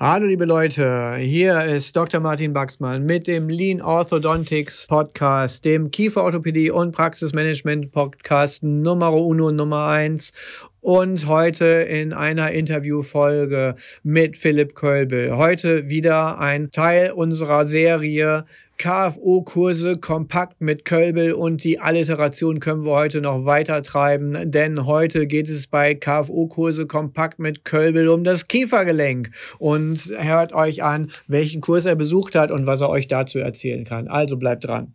Hallo liebe Leute, hier ist Dr. Martin Baxmann mit dem Lean Orthodontics Podcast, dem Kieferorthopädie und Praxismanagement Podcast Nummer uno Nummer eins und heute in einer Interviewfolge mit Philipp Kölbel. Heute wieder ein Teil unserer Serie KFO-Kurse kompakt mit Kölbel und die Alliteration können wir heute noch weiter treiben, denn heute geht es bei KFO-Kurse kompakt mit Kölbel um das Kiefergelenk und hört euch an, welchen Kurs er besucht hat und was er euch dazu erzählen kann. Also bleibt dran.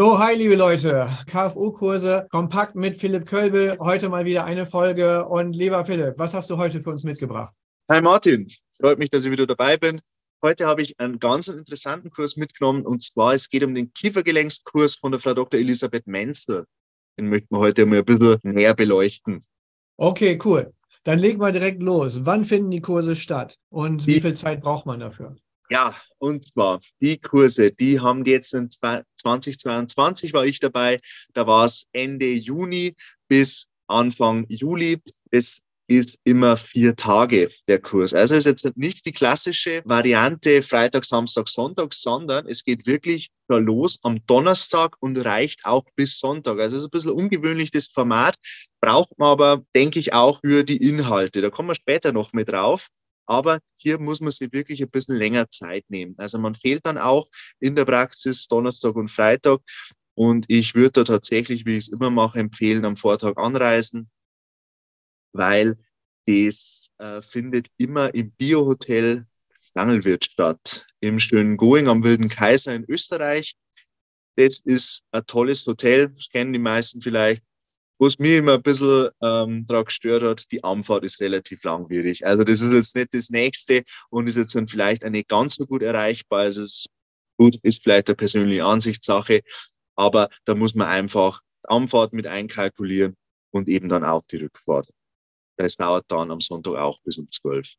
So, hi liebe Leute, KFU-Kurse, kompakt mit Philipp Kölbel. Heute mal wieder eine Folge. Und lieber Philipp, was hast du heute für uns mitgebracht? Hi Martin, freut mich, dass ich wieder dabei bin. Heute habe ich einen ganz interessanten Kurs mitgenommen und zwar es geht um den Kiefergelenkskurs von der Frau Dr. Elisabeth Menzel. Den möchten wir heute mal ein bisschen näher beleuchten. Okay, cool. Dann legen wir direkt los. Wann finden die Kurse statt und wie viel Zeit braucht man dafür? Ja, und zwar die Kurse, die haben jetzt in 2022 war ich dabei. Da war es Ende Juni bis Anfang Juli. Es ist immer vier Tage der Kurs. Also ist jetzt nicht die klassische Variante Freitag, Samstag, Sonntag, sondern es geht wirklich los am Donnerstag und reicht auch bis Sonntag. Also es ist ein bisschen ungewöhnlich das Format, braucht man aber, denke ich, auch für die Inhalte. Da kommen wir später noch mit drauf. Aber hier muss man sich wirklich ein bisschen länger Zeit nehmen. Also man fehlt dann auch in der Praxis Donnerstag und Freitag. Und ich würde da tatsächlich, wie ich es immer mache, empfehlen, am Vortag anreisen, weil das äh, findet immer im Biohotel Stangelwirt statt, im schönen Going am Wilden Kaiser in Österreich. Das ist ein tolles Hotel, das kennen die meisten vielleicht. Was mir immer ein bisschen ähm, daran gestört hat, die Anfahrt ist relativ langwierig. Also das ist jetzt nicht das Nächste und ist jetzt dann vielleicht auch nicht ganz so gut erreichbar. Also es gut, ist vielleicht eine persönliche Ansichtssache, aber da muss man einfach die Anfahrt mit einkalkulieren und eben dann auch die Rückfahrt. Das dauert dann am Sonntag auch bis um zwölf.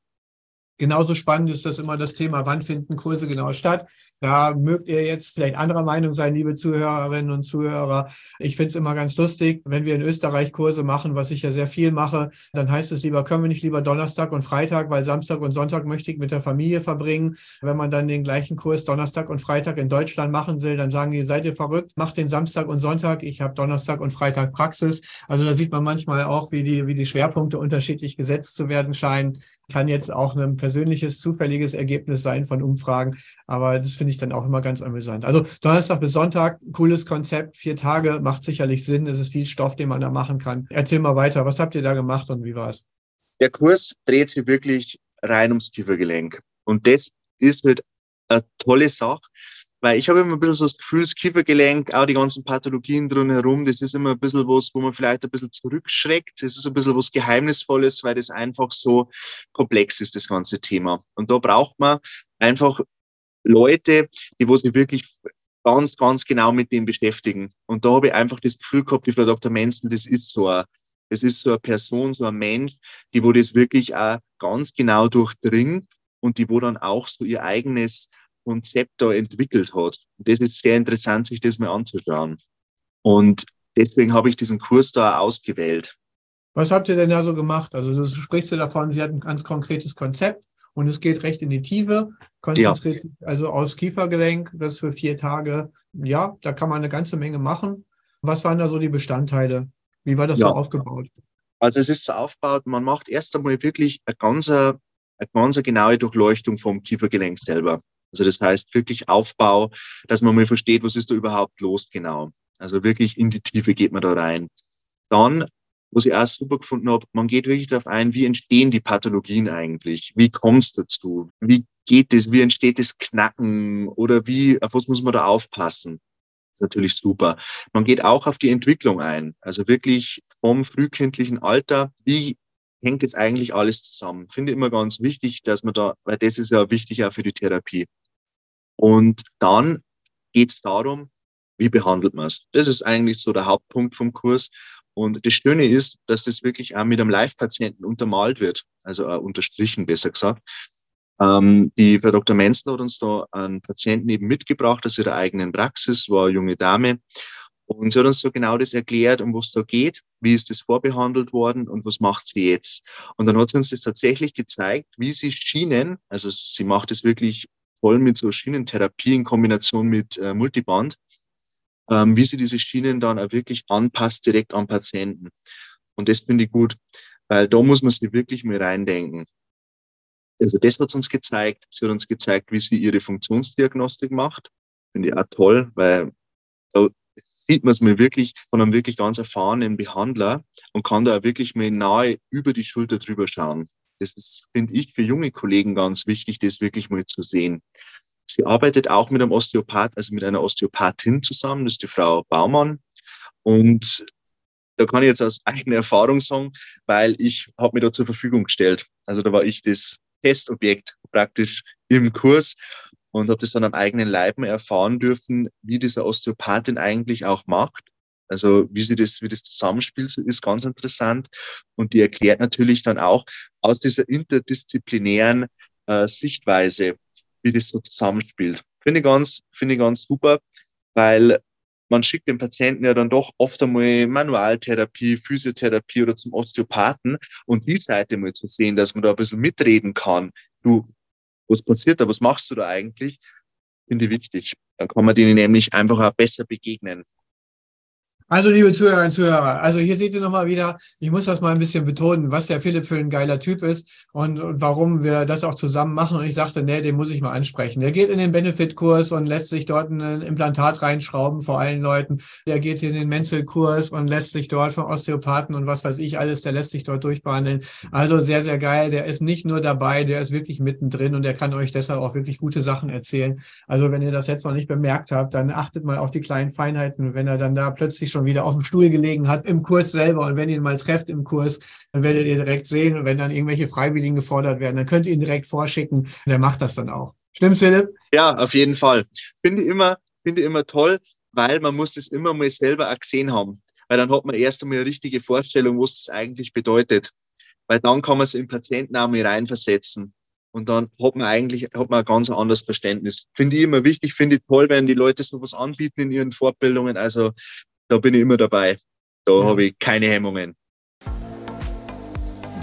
Genauso spannend ist das immer das Thema, wann finden Kurse genau statt. Da mögt ihr jetzt vielleicht anderer Meinung sein, liebe Zuhörerinnen und Zuhörer. Ich finde es immer ganz lustig, wenn wir in Österreich Kurse machen, was ich ja sehr viel mache, dann heißt es lieber, können wir nicht lieber Donnerstag und Freitag, weil Samstag und Sonntag möchte ich mit der Familie verbringen. Wenn man dann den gleichen Kurs Donnerstag und Freitag in Deutschland machen will, dann sagen die, seid ihr verrückt, macht den Samstag und Sonntag. Ich habe Donnerstag und Freitag Praxis. Also da sieht man manchmal auch, wie die, wie die Schwerpunkte unterschiedlich gesetzt zu werden scheinen. Kann jetzt auch einem persönliches, zufälliges Ergebnis sein von Umfragen. Aber das finde ich dann auch immer ganz amüsant. Also Donnerstag bis Sonntag, cooles Konzept, vier Tage, macht sicherlich Sinn. Es ist viel Stoff, den man da machen kann. Erzähl mal weiter. Was habt ihr da gemacht und wie war es? Der Kurs dreht sich wirklich rein ums Kiefergelenk. Und das ist halt eine tolle Sache, weil ich habe immer ein bisschen so das Gefühl, das Kiefergelenk, auch die ganzen Pathologien drumherum, das ist immer ein bisschen was, wo man vielleicht ein bisschen zurückschreckt. Das ist ein bisschen was Geheimnisvolles, weil das einfach so komplex ist, das ganze Thema. Und da braucht man einfach Leute, die wo sich wirklich ganz, ganz genau mit dem beschäftigen. Und da habe ich einfach das Gefühl gehabt, die Frau Dr. Menzel, das ist so ein, das ist so eine Person, so ein Mensch, die wo das wirklich auch ganz genau durchdringt und die wo dann auch so ihr eigenes Konzept da entwickelt hat. Und das ist sehr interessant, sich das mal anzuschauen. Und deswegen habe ich diesen Kurs da ausgewählt. Was habt ihr denn da so gemacht? Also du sprichst ja davon, sie hat ein ganz konkretes Konzept und es geht recht in die Tiefe, konzentriert ja. sich also aus Kiefergelenk, das für vier Tage. Ja, da kann man eine ganze Menge machen. Was waren da so die Bestandteile? Wie war das ja. so aufgebaut? Also es ist so aufgebaut, man macht erst einmal wirklich eine ganz, eine ganz genaue Durchleuchtung vom Kiefergelenk selber. Also das heißt wirklich Aufbau, dass man mal versteht, was ist da überhaupt los genau. Also wirklich in die Tiefe geht man da rein. Dann, was ich auch super gefunden habe, man geht wirklich darauf ein, wie entstehen die Pathologien eigentlich? Wie kommt es dazu? Wie geht es? Wie entsteht das Knacken? Oder wie, auf was muss man da aufpassen? Das ist natürlich super. Man geht auch auf die Entwicklung ein. Also wirklich vom frühkindlichen Alter. Wie hängt jetzt eigentlich alles zusammen. Finde ich immer ganz wichtig, dass man da, weil das ist ja wichtig auch für die Therapie. Und dann geht es darum, wie behandelt man es. Das ist eigentlich so der Hauptpunkt vom Kurs. Und das Schöne ist, dass das wirklich auch mit einem Live-Patienten untermalt wird, also äh, unterstrichen, besser gesagt. Ähm, die Frau Dr. Menzler hat uns da einen Patienten eben mitgebracht aus ihrer eigenen Praxis, war eine junge Dame. Und sie hat uns so genau das erklärt, um was es da geht, wie ist das vorbehandelt worden und was macht sie jetzt. Und dann hat sie uns das tatsächlich gezeigt, wie sie Schienen, also sie macht es wirklich toll mit so Schienentherapie in Kombination mit äh, Multiband, ähm, wie sie diese Schienen dann auch wirklich anpasst direkt am Patienten. Und das finde ich gut, weil da muss man sich wirklich mal reindenken. Also das hat uns gezeigt. Sie hat uns gezeigt, wie sie ihre Funktionsdiagnostik macht. Finde ich auch toll, weil da sieht man es mir wirklich von einem wirklich ganz erfahrenen Behandler und kann da wirklich mal nahe über die Schulter drüber schauen. Das ist, finde ich, für junge Kollegen ganz wichtig, das wirklich mal zu sehen. Sie arbeitet auch mit einem Osteopath, also mit einer Osteopathin zusammen, das ist die Frau Baumann. Und da kann ich jetzt aus eigener Erfahrung sagen, weil ich habe mir da zur Verfügung gestellt. Also da war ich das Testobjekt praktisch im Kurs und habe das dann am eigenen Leiben erfahren dürfen, wie dieser Osteopathin eigentlich auch macht. Also wie sie das, wie das Zusammenspiel ist, ganz interessant. Und die erklärt natürlich dann auch aus dieser interdisziplinären äh, Sichtweise, wie das so zusammenspielt. Finde ich ganz, finde ich ganz super, weil man schickt den Patienten ja dann doch oft einmal Manualtherapie, Physiotherapie oder zum Osteopathen und die Seite mal zu sehen, dass man da ein bisschen mitreden kann. Du, was passiert da? Was machst du da eigentlich? Finde ich wichtig. Dann kann man denen nämlich einfach auch besser begegnen. Also, liebe Zuhörerinnen und Zuhörer, also hier seht ihr nochmal wieder, ich muss das mal ein bisschen betonen, was der Philipp für ein geiler Typ ist und, und warum wir das auch zusammen machen. Und ich sagte, nee, den muss ich mal ansprechen. Der geht in den Benefit-Kurs und lässt sich dort ein Implantat reinschrauben vor allen Leuten. Der geht in den Menzel-Kurs und lässt sich dort von Osteopathen und was weiß ich alles, der lässt sich dort durchbehandeln. Also sehr, sehr geil. Der ist nicht nur dabei, der ist wirklich mittendrin und der kann euch deshalb auch wirklich gute Sachen erzählen. Also wenn ihr das jetzt noch nicht bemerkt habt, dann achtet mal auf die kleinen Feinheiten. Wenn er dann da plötzlich schon schon wieder auf dem Stuhl gelegen hat im Kurs selber. Und wenn ihr ihn mal trefft im Kurs, dann werdet ihr direkt sehen. Und wenn dann irgendwelche Freiwilligen gefordert werden, dann könnt ihr ihn direkt vorschicken. Der macht das dann auch. Stimmt's, Philipp? Ja, auf jeden Fall. Finde ich immer, finde immer toll, weil man muss das immer mal selber auch gesehen haben. Weil dann hat man erst einmal eine richtige Vorstellung, was das eigentlich bedeutet. Weil dann kann man es im Patienten auch mal reinversetzen. Und dann hat man eigentlich hat man ein ganz anderes Verständnis. Finde ich immer wichtig, finde ich toll, wenn die Leute sowas anbieten in ihren Fortbildungen. Also da bin ich immer dabei. Da ja. habe ich keine Hemmungen.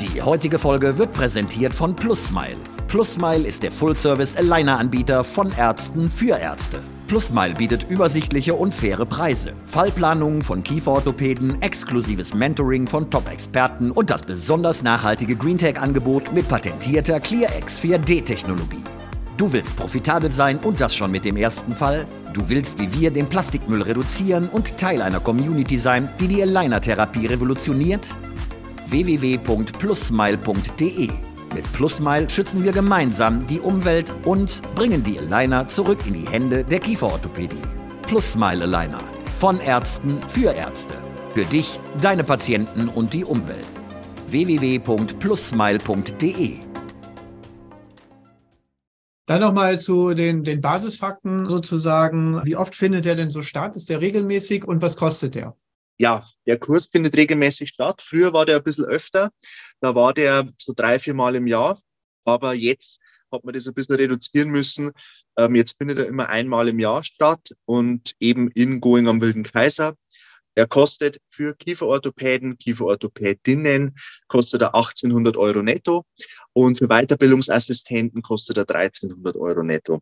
Die heutige Folge wird präsentiert von PlusMile. PlusMile ist der Full-Service-Aligner-Anbieter von Ärzten für Ärzte. PlusMile bietet übersichtliche und faire Preise, Fallplanungen von Kieferorthopäden, exklusives Mentoring von Top-Experten und das besonders nachhaltige GreenTech-Angebot mit patentierter ClearX 4D-Technologie. Du willst profitabel sein und das schon mit dem ersten Fall? Du willst wie wir den Plastikmüll reduzieren und Teil einer Community sein, die die Aligner-Therapie revolutioniert? www.plusmile.de Mit Plusmile schützen wir gemeinsam die Umwelt und bringen die Aligner zurück in die Hände der Kieferorthopädie. Plusmile Aligner. Von Ärzten für Ärzte. Für dich, deine Patienten und die Umwelt. www.plusmile.de dann nochmal zu den, den Basisfakten sozusagen. Wie oft findet der denn so statt? Ist der regelmäßig und was kostet der? Ja, der Kurs findet regelmäßig statt. Früher war der ein bisschen öfter. Da war der so drei, vier Mal im Jahr. Aber jetzt hat man das ein bisschen reduzieren müssen. Ähm, jetzt findet er immer einmal im Jahr statt und eben in Going am Wilden Kaiser. Er kostet für Kieferorthopäden, Kieferorthopädinnen kostet er 1800 Euro netto und für Weiterbildungsassistenten kostet er 1300 Euro netto.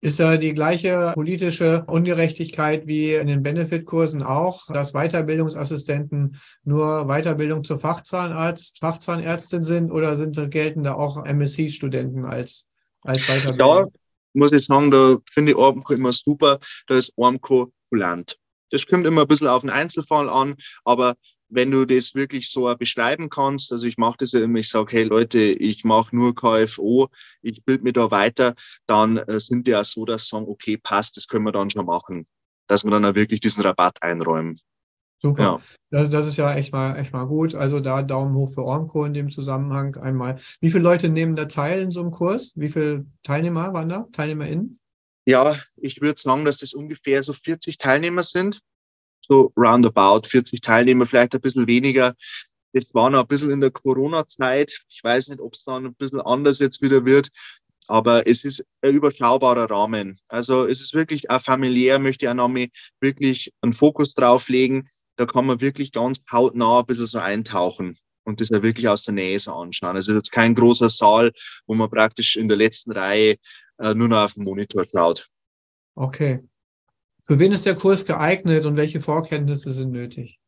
Ist da die gleiche politische Ungerechtigkeit wie in den Benefit-Kursen auch, dass Weiterbildungsassistenten nur Weiterbildung zur Fachzahnarzt, Fachzahnärztin sind oder sind, gelten da auch MSc-Studenten als, als Weiterbildung? Da muss ich sagen, da finde ich Ormco immer super, da ist Ormco kulant. Das kommt immer ein bisschen auf den Einzelfall an, aber wenn du das wirklich so beschreiben kannst, also ich mache das ja immer, ich sage, hey Leute, ich mache nur KFO, ich bilde mich da weiter, dann äh, sind die auch so, dass sagen, okay, passt, das können wir dann schon machen, dass wir dann auch wirklich diesen Rabatt einräumen. Super. Ja. Das, das ist ja echt mal, echt mal gut. Also da Daumen hoch für Ormco in dem Zusammenhang einmal. Wie viele Leute nehmen da teil in so einem Kurs? Wie viele Teilnehmer waren da? TeilnehmerInnen? Ja, ich würde sagen, dass das ungefähr so 40 Teilnehmer sind. So roundabout 40 Teilnehmer, vielleicht ein bisschen weniger. Das war noch ein bisschen in der Corona-Zeit. Ich weiß nicht, ob es dann ein bisschen anders jetzt wieder wird. Aber es ist ein überschaubarer Rahmen. Also es ist wirklich auch familiär, möchte ich auch noch wirklich einen Fokus drauf legen. Da kann man wirklich ganz hautnah ein bisschen so eintauchen und das ja wirklich aus der Nähe so anschauen. Also es ist jetzt kein großer Saal, wo man praktisch in der letzten Reihe äh, nur noch auf den Monitor schaut. Okay. Für wen ist der Kurs geeignet und welche Vorkenntnisse sind nötig?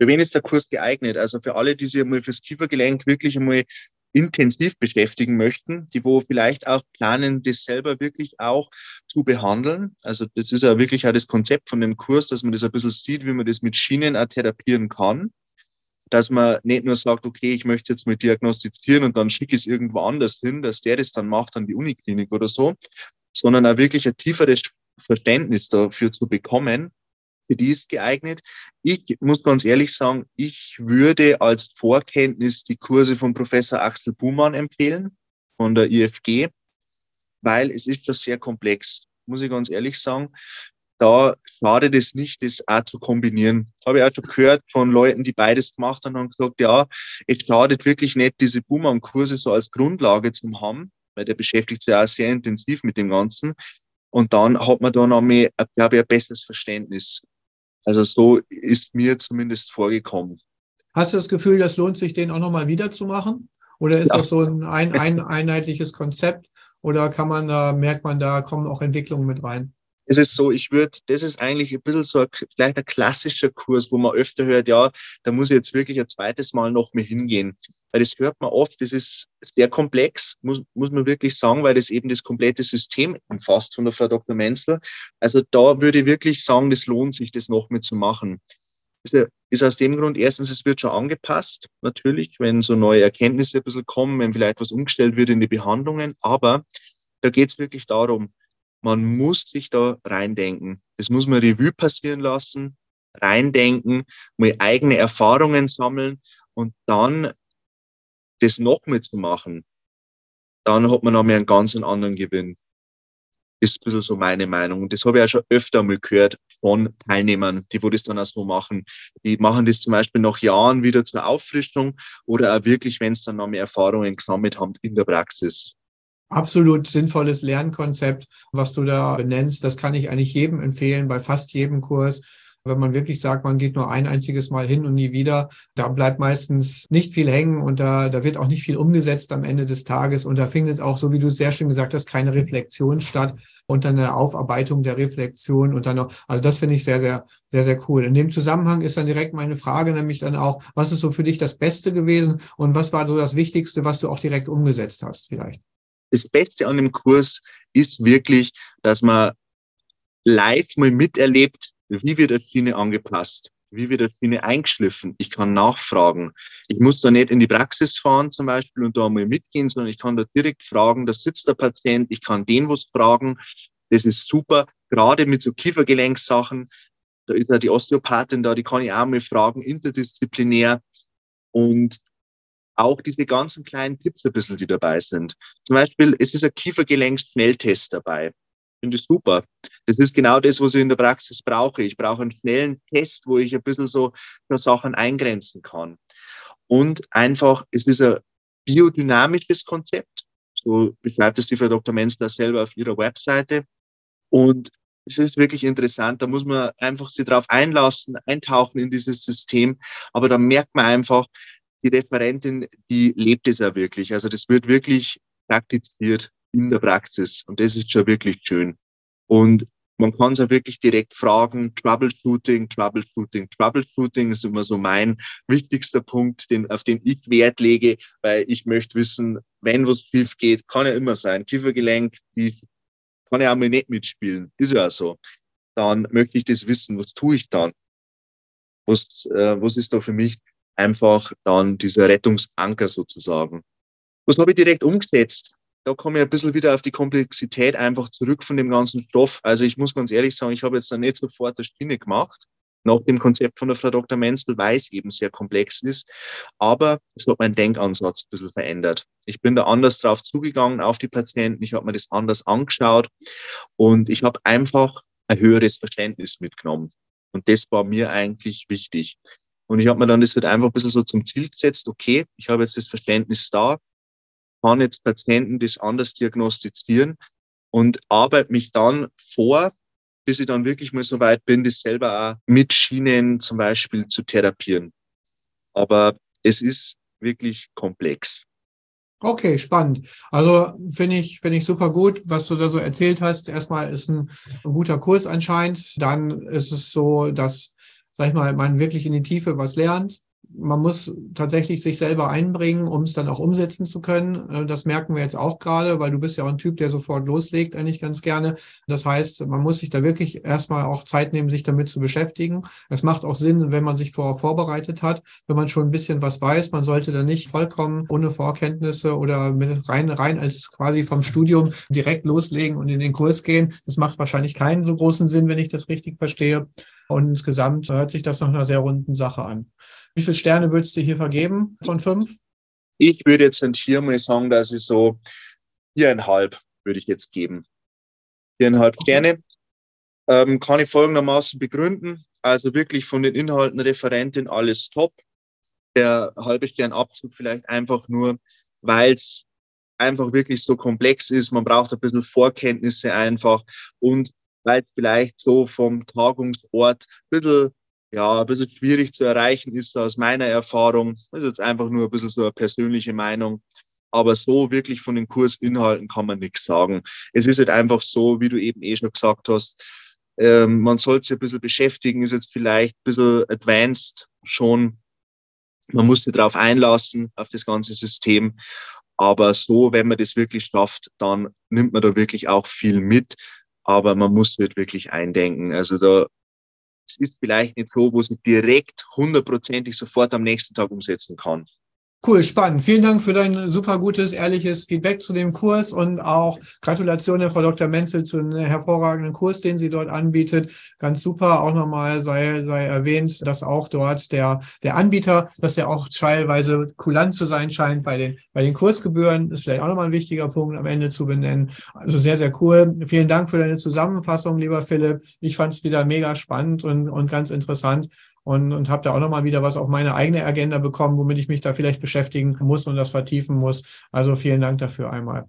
Für wen ist der Kurs geeignet? Also für alle, die sich einmal fürs Kiefergelenk wirklich einmal intensiv beschäftigen möchten, die wo vielleicht auch planen, das selber wirklich auch zu behandeln. Also das ist ja wirklich auch das Konzept von dem Kurs, dass man das ein bisschen sieht, wie man das mit Schienen auch therapieren kann. Dass man nicht nur sagt, okay, ich möchte es jetzt mal diagnostizieren und dann schicke ich es irgendwo anders hin, dass der das dann macht an die Uniklinik oder so, sondern auch wirklich ein tieferes Verständnis dafür zu bekommen, für die ist geeignet. Ich muss ganz ehrlich sagen, ich würde als Vorkenntnis die Kurse von Professor Axel Buhmann empfehlen, von der IFG, weil es ist schon sehr komplex, muss ich ganz ehrlich sagen. Da schadet es nicht, das auch zu kombinieren. Habe ich auch schon gehört von Leuten, die beides gemacht haben und gesagt, ja, es schadet wirklich nicht, diese Buhmann-Kurse so als Grundlage zu haben, weil der beschäftigt sich auch sehr intensiv mit dem Ganzen. Und dann hat man da noch mehr, glaube ich, ein besseres Verständnis. Also so ist mir zumindest vorgekommen. Hast du das Gefühl, das lohnt sich, den auch nochmal wiederzumachen? Oder ist ja. das so ein, ein, ein einheitliches Konzept? Oder kann man da, merkt man, da kommen auch Entwicklungen mit rein? Es ist so, ich würde, das ist eigentlich ein bisschen so ein, vielleicht ein klassischer Kurs, wo man öfter hört, ja, da muss ich jetzt wirklich ein zweites Mal noch mehr hingehen. Weil das hört man oft, das ist sehr komplex, muss, muss man wirklich sagen, weil das eben das komplette System umfasst von der Frau Dr. Menzel. Also da würde ich wirklich sagen, das lohnt sich, das noch mit zu machen. Das ist aus dem Grund, erstens, es wird schon angepasst, natürlich, wenn so neue Erkenntnisse ein bisschen kommen, wenn vielleicht was umgestellt wird in die Behandlungen, aber da geht es wirklich darum, man muss sich da reindenken. Das muss man Revue passieren lassen, reindenken, mal eigene Erfahrungen sammeln und dann das noch mitzumachen. Dann hat man noch mehr einen ganz anderen Gewinn. Ist ein bisschen so meine Meinung. Und das habe ich auch schon öfter mal gehört von Teilnehmern, die wo das dann auch so machen. Die machen das zum Beispiel nach Jahren wieder zur Auffrischung oder auch wirklich, wenn es dann noch mehr Erfahrungen gesammelt haben in der Praxis absolut sinnvolles Lernkonzept, was du da benennst. Das kann ich eigentlich jedem empfehlen, bei fast jedem Kurs. Wenn man wirklich sagt, man geht nur ein einziges Mal hin und nie wieder, da bleibt meistens nicht viel hängen und da, da wird auch nicht viel umgesetzt am Ende des Tages. Und da findet auch, so wie du es sehr schön gesagt hast, keine Reflexion statt und dann eine Aufarbeitung der Reflexion und dann noch, also das finde ich sehr, sehr, sehr, sehr cool. In dem Zusammenhang ist dann direkt meine Frage, nämlich dann auch, was ist so für dich das Beste gewesen und was war so das Wichtigste, was du auch direkt umgesetzt hast vielleicht? Das Beste an dem Kurs ist wirklich, dass man live mal miterlebt, wie wird eine Schiene angepasst, wie wird eine Schiene eingeschliffen. Ich kann nachfragen. Ich muss da nicht in die Praxis fahren zum Beispiel und da mal mitgehen, sondern ich kann da direkt fragen, da sitzt der Patient, ich kann den was fragen. Das ist super, gerade mit so Kiefergelenkssachen. Da ist ja die Osteopathin da, die kann ich auch mal fragen, interdisziplinär. Und auch diese ganzen kleinen Tipps ein bisschen, die dabei sind. Zum Beispiel, es ist ein Kiefergelenks-Schnelltest dabei. Finde ich super. Das ist genau das, was ich in der Praxis brauche. Ich brauche einen schnellen Test, wo ich ein bisschen so Sachen eingrenzen kann. Und einfach, es ist ein biodynamisches Konzept. So beschreibt es die Frau Dr. Menzler selber auf ihrer Webseite. Und es ist wirklich interessant. Da muss man einfach sich darauf einlassen, eintauchen in dieses System. Aber da merkt man einfach, die Referentin, die lebt es ja wirklich. Also das wird wirklich praktiziert in der Praxis und das ist schon wirklich schön. Und man kann es ja wirklich direkt fragen, Troubleshooting, Troubleshooting, Troubleshooting ist immer so mein wichtigster Punkt, den, auf den ich Wert lege, weil ich möchte wissen, wenn was schief geht, kann ja immer sein. Kiefergelenk, die kann ja auch mal nicht mitspielen, ist ja so. Dann möchte ich das wissen, was tue ich dann? Was, äh, was ist da für mich einfach dann dieser Rettungsanker sozusagen. Was habe ich direkt umgesetzt? Da komme ich ein bisschen wieder auf die Komplexität einfach zurück von dem ganzen Stoff. Also ich muss ganz ehrlich sagen, ich habe jetzt da nicht sofort eine Schiene gemacht. nach dem Konzept von der Frau Dr. Menzel, weil es eben sehr komplex ist. Aber es hat meinen Denkansatz ein bisschen verändert. Ich bin da anders drauf zugegangen auf die Patienten. Ich habe mir das anders angeschaut und ich habe einfach ein höheres Verständnis mitgenommen. Und das war mir eigentlich wichtig. Und ich habe mir dann das halt einfach ein bisschen so zum Ziel gesetzt, okay, ich habe jetzt das Verständnis da, kann jetzt Patienten das anders diagnostizieren und arbeite mich dann vor, bis ich dann wirklich mal so weit bin, das selber auch mit Schienen zum Beispiel zu therapieren. Aber es ist wirklich komplex. Okay, spannend. Also finde ich, finde ich super gut, was du da so erzählt hast. Erstmal ist ein, ein guter Kurs anscheinend. Dann ist es so, dass, sag ich mal, man wirklich in die Tiefe was lernt man muss tatsächlich sich selber einbringen, um es dann auch umsetzen zu können. Äh, das merken wir jetzt auch gerade, weil du bist ja auch ein Typ, der sofort loslegt, eigentlich ganz gerne. Das heißt, man muss sich da wirklich erstmal auch Zeit nehmen, sich damit zu beschäftigen. Es macht auch Sinn, wenn man sich vorher vorbereitet hat, wenn man schon ein bisschen was weiß. Man sollte da nicht vollkommen ohne Vorkenntnisse oder mit rein, rein als quasi vom Studium direkt loslegen und in den Kurs gehen. Das macht wahrscheinlich keinen so großen Sinn, wenn ich das richtig verstehe. Und insgesamt hört sich das nach einer sehr runden Sache an. Wie viele Sterne würdest du hier vergeben von fünf? Ich würde jetzt hier mal sagen, dass ich so viereinhalb würde ich jetzt geben. Viereinhalb okay. Sterne. Ähm, kann ich folgendermaßen begründen. Also wirklich von den Inhalten Referentin alles top. Der halbe Sternabzug vielleicht einfach nur, weil es einfach wirklich so komplex ist. Man braucht ein bisschen Vorkenntnisse einfach und weil es vielleicht so vom Tagungsort ein bisschen, ja, ein bisschen schwierig zu erreichen ist aus meiner Erfahrung. Das ist jetzt einfach nur ein bisschen so eine persönliche Meinung. Aber so wirklich von den Kursinhalten kann man nichts sagen. Es ist halt einfach so, wie du eben eh schon gesagt hast, ähm, man sollte sich ein bisschen beschäftigen, ist jetzt vielleicht ein bisschen advanced schon. Man muss sich darauf einlassen, auf das ganze System. Aber so, wenn man das wirklich schafft, dann nimmt man da wirklich auch viel mit aber man muss nicht wirklich eindenken. Also da, es ist vielleicht nicht so, wo sie direkt hundertprozentig sofort am nächsten Tag umsetzen kann. Cool, spannend. Vielen Dank für dein super gutes, ehrliches Feedback zu dem Kurs und auch Gratulation, Frau Dr. Menzel, zu einem hervorragenden Kurs, den sie dort anbietet. Ganz super. Auch nochmal sei, sei erwähnt, dass auch dort der, der Anbieter, dass der auch teilweise kulant zu sein scheint bei den, bei den Kursgebühren. ist vielleicht auch nochmal ein wichtiger Punkt am Ende zu benennen. Also sehr, sehr cool. Vielen Dank für deine Zusammenfassung, lieber Philipp. Ich fand es wieder mega spannend und, und ganz interessant und, und habe da auch nochmal wieder was auf meine eigene Agenda bekommen, womit ich mich da vielleicht beschäftigen muss und das vertiefen muss. Also vielen Dank dafür einmal.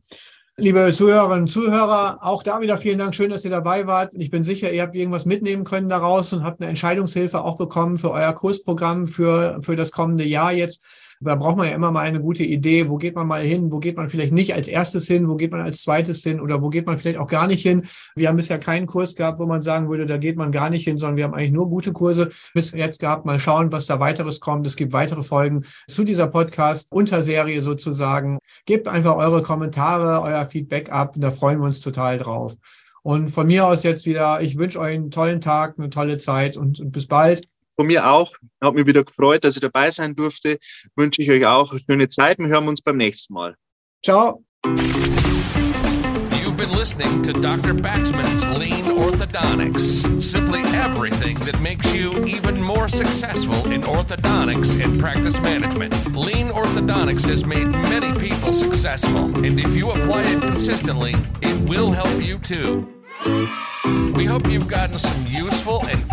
Liebe Zuhörerinnen und Zuhörer, auch da wieder vielen Dank. Schön, dass ihr dabei wart. Ich bin sicher, ihr habt irgendwas mitnehmen können daraus und habt eine Entscheidungshilfe auch bekommen für euer Kursprogramm für, für das kommende Jahr jetzt. Da braucht man ja immer mal eine gute Idee. Wo geht man mal hin? Wo geht man vielleicht nicht als erstes hin? Wo geht man als zweites hin? Oder wo geht man vielleicht auch gar nicht hin? Wir haben bisher keinen Kurs gehabt, wo man sagen würde, da geht man gar nicht hin, sondern wir haben eigentlich nur gute Kurse bis jetzt gehabt. Mal schauen, was da weiteres kommt. Es gibt weitere Folgen zu dieser Podcast-Unterserie sozusagen. Gebt einfach eure Kommentare, euer Feedback ab. Da freuen wir uns total drauf. Und von mir aus jetzt wieder, ich wünsche euch einen tollen Tag, eine tolle Zeit und, und bis bald. Von mir auch. Hat mich wieder gefreut, dass ich dabei sein durfte. Wünsche ich euch auch eine schöne Zeit. Wir hören uns beim nächsten Mal. Ciao. You've been listening to Dr. Baxman's Lean Orthodontics. Simply everything that makes you even more successful in orthodontics and practice management. Lean Orthodontics has made many people successful, and if you apply it consistently, it will help you too. We hope you've gotten some useful and